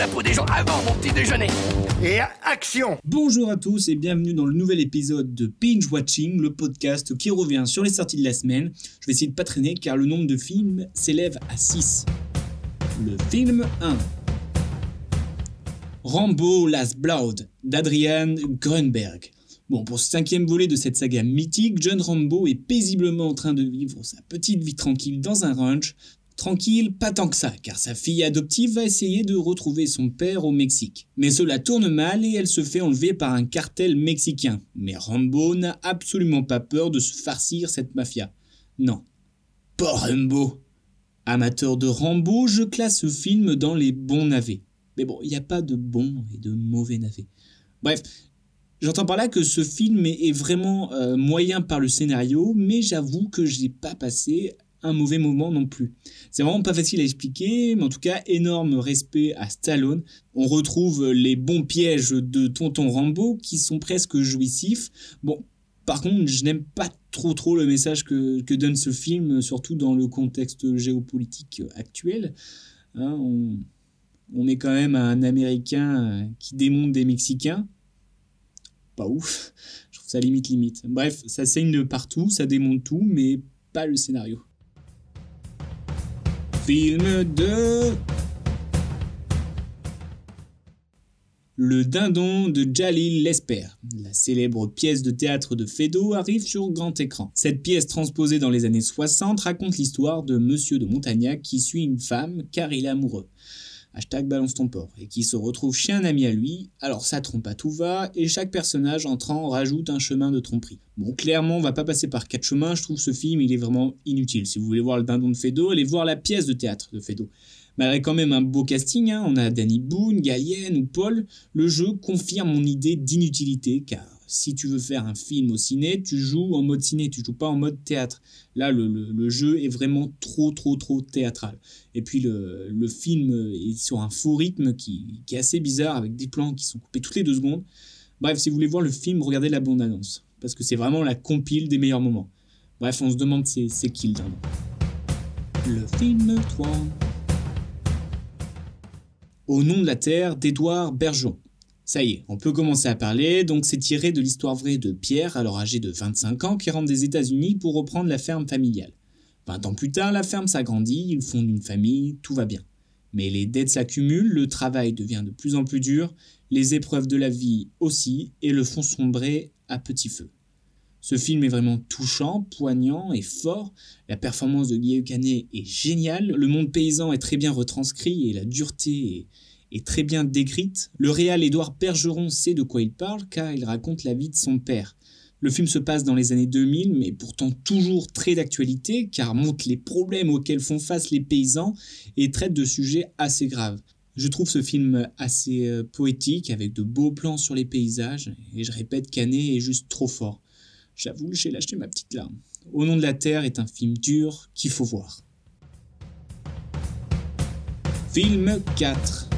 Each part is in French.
la peau des gens avant mon petit déjeuner. Et action Bonjour à tous et bienvenue dans le nouvel épisode de Binge Watching, le podcast qui revient sur les sorties de la semaine. Je vais essayer de pas traîner car le nombre de films s'élève à 6. Le film 1. Rambo Last Blood d'Adrian Grunberg. Bon, pour ce cinquième volet de cette saga mythique, John Rambo est paisiblement en train de vivre sa petite vie tranquille dans un ranch. Tranquille, pas tant que ça, car sa fille adoptive va essayer de retrouver son père au Mexique. Mais cela tourne mal et elle se fait enlever par un cartel mexicain. Mais Rambo n'a absolument pas peur de se farcir cette mafia. Non. Pas Rambo. Amateur de Rambo, je classe ce film dans les bons navets. Mais bon, il n'y a pas de bons et de mauvais navets. Bref, j'entends par là que ce film est, vraiment euh, moyen par le scénario, mais j'avoue que je n'ai pas passé un mauvais moment non plus. C'est vraiment pas facile à expliquer, mais en tout cas, énorme respect à Stallone. On retrouve les bons pièges de Tonton Rambo qui sont presque jouissifs. Bon, par contre, je n'aime pas trop trop le message que, donne ce film, surtout dans le contexte géopolitique actuel. Hein, on, on est quand même un Américain qui démonte des Mexicains. Pas ouf. Je trouve ça limite limite. Bref, ça saigne de partout, ça démonte tout, mais pas le scénario. Film 2 Le dindon de Jalil Lesper, la célèbre pièce de théâtre de Feydeau, arrive sur grand écran. Cette pièce transposée dans les années 60 raconte l'histoire de Monsieur de Montagnac qui suit une femme car il est amoureux hashtag balance ton port, et qui se retrouve chez un ami à lui, alors ça trompe à tout va, et chaque personnage entrant rajoute un chemin de tromperie. Bon, clairement, on va pas passer par quatre chemins, je trouve ce film, il est vraiment inutile. Si vous voulez voir le dindon de Fedo, allez voir la pièce de théâtre de Fedo. Malgré quand même un beau casting, hein, on a Danny Boone, Gallienne ou Paul, le jeu confirme mon idée d'inutilité, car si tu veux faire un film au ciné, tu joues en mode ciné, tu joues pas en mode théâtre. Là, le, jeu est vraiment trop, trop, trop théâtral. Et puis, le, film est sur un faux rythme qui, est assez bizarre, avec des plans qui sont coupés toutes les deux secondes. Bref, si vous voulez voir le film, regardez la bande-annonce, parce que c'est vraiment la compile des meilleurs moments. Bref, on se demande c'est qui le dindon. Le film 3. Au nom de la Terre d'Édouard Bergeon. Ça y est, on peut commencer à parler, donc c'est tiré de l'histoire vraie de Pierre, alors âgé de 25 ans, qui rentre des États-Unis pour reprendre la ferme familiale. 20 ans plus tard, la ferme s'agrandit, ils fondent une famille, tout va bien. Mais les dettes s'accumulent, le travail devient de plus en plus dur, les épreuves de la vie aussi, et le font sombrer à petit feu. Ce film est vraiment touchant, poignant et fort. La performance de Guillaume Canet est géniale. Le monde paysan est très bien retranscrit et la dureté est, très bien décrite. Le réal Édouard Bergeron sait de quoi il parle car il raconte la vie de son père. Le film se passe dans les années 2000, mais pourtant toujours très d'actualité, car montre les problèmes auxquels font face les paysans et traite de sujets assez graves. Je trouve ce film assez euh, poétique, avec de beaux plans sur les paysages, et je répète qu'Anné est juste trop fort. J'avoue, j'ai lâché ma petite larme. Au nom de la Terre est un film dur qu'il faut voir. Film 4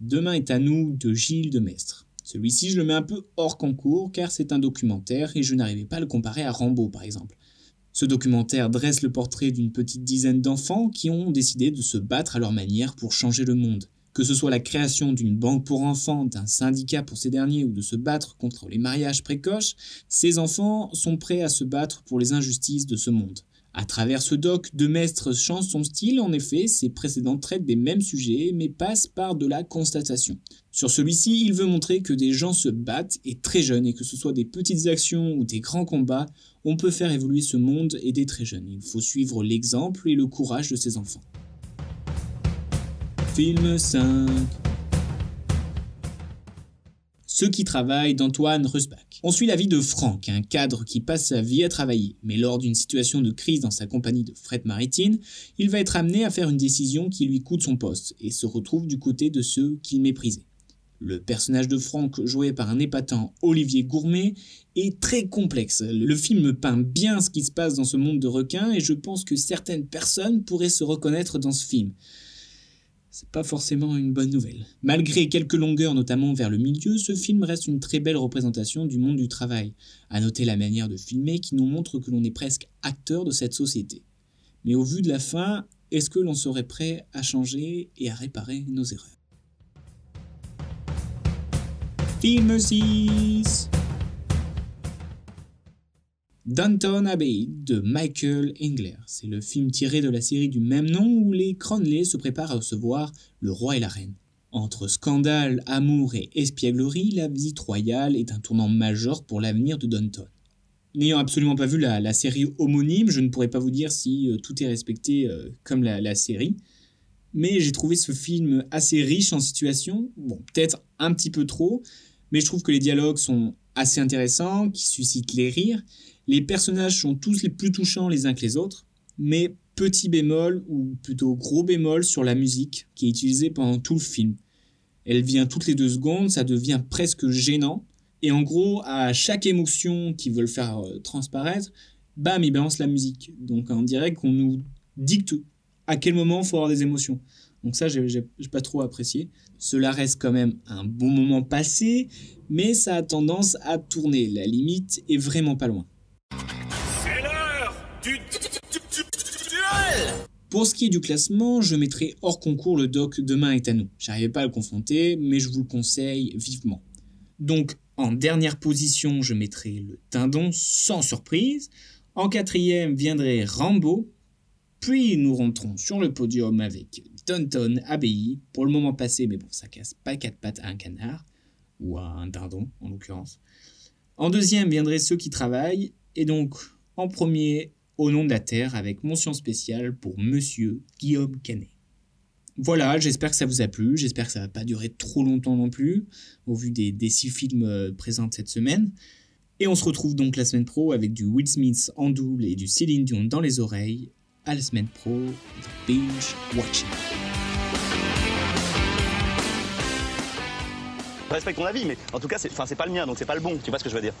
Demain est à nous de Gilles de Mestre. Celui-ci, je le mets un peu hors concours car c'est un documentaire et je n'arrivais pas à le comparer à Rambo par exemple. Ce documentaire dresse le portrait d'une petite dizaine d'enfants qui ont décidé de se battre à leur manière pour changer le monde. Que ce soit la création d'une banque pour enfants, d'un syndicat pour ces derniers ou de se battre contre les mariages précoces, ces enfants sont prêts à se battre pour les injustices de ce monde. À travers ce doc, De Maistre change son style, en effet, ses précédents traitent des mêmes sujets, mais passent par de la constatation. Sur celui-ci, il veut montrer que des gens se battent, et très jeunes, et que ce soit des petites actions ou des grands combats, on peut faire évoluer ce monde et des très jeunes. Il faut suivre l'exemple et le courage de ces enfants. Film 5 ceux qui travaillent d'Antoine Rusbach. On suit la vie de Franck, un cadre qui passe sa vie à travailler, mais lors d'une situation de crise dans sa compagnie de fret maritime, il va être amené à faire une décision qui lui coûte son poste et se retrouve du côté de ceux qu'il méprisait. Le personnage de Franck, joué par un épatant Olivier Gourmet, est très complexe. Le film peint bien ce qui se passe dans ce monde de requins et je pense que certaines personnes pourraient se reconnaître dans ce film. C'est pas forcément une bonne nouvelle. Malgré quelques longueurs, notamment vers le milieu, ce film reste une très belle représentation du monde du travail. À noter la manière de filmer qui nous montre que l'on est presque acteur de cette société. Mais au vu de la fin, est-ce que l'on serait prêt à changer et à réparer nos erreurs? Film 6 Downton Abbey de Michael Engler. C'est le film tiré de la série du même nom où les Cronley se préparent à recevoir le roi et la reine. Entre scandale, amour et espièglerie, la visite royale est un tournant majeur pour l'avenir de Downton. N'ayant absolument pas vu la, série homonyme, je ne pourrais pas vous dire si euh, tout est respecté euh, comme la, la série. Mais j'ai trouvé ce film assez riche en situations, bon, peut-être un petit peu trop, mais je trouve que les dialogues sont assez intéressants, qui suscitent les rires, les personnages sont tous les plus touchants les uns que les autres, mais petit bémol, ou plutôt gros bémol sur la musique qui est utilisée pendant tout le film. Elle vient toutes les deux secondes, ça devient presque gênant, et en gros, à chaque émotion qu'ils veulent faire euh, transparaître, bam, ils balancent la musique. Donc on dirait qu'on nous dicte à quel moment il faut avoir des émotions. Donc ça, j'ai pas trop apprécié. Cela reste quand même un bon moment passé, mais ça a tendance à tourner. La limite est vraiment pas loin. Pour ce qui est du classement, je mettrai hors concours le doc Demain est à nous. J'arrivais pas à le confronter, mais je vous le conseille vivement. Donc, en dernière position, je mettrai le Tindon sans surprise. En quatrième viendrait Rambo. Puis nous rentrons sur le podium avec Downton Abbey, pour le moment passé, mais bon, ça casse pas quatre pattes à un canard, ou à un dindon en l'occurrence. En deuxième viendrait Ceux qui travaillent, et donc en premier, Au nom de la Terre, avec mention spéciale pour Monsieur Guillaume Canet. Voilà, j'espère que ça vous a plu, j'espère que ça va pas durer trop longtemps non plus, au vu des, des six films euh, présents cette semaine. Et on se retrouve donc la semaine pro avec du Will Smith en double et du Céline Dion dans les oreilles. À la semaine pro, Binge Watching. Respecte ton avis, mais en tout cas, c'est pas le mien, donc c'est pas le bon, tu vois ce que je veux dire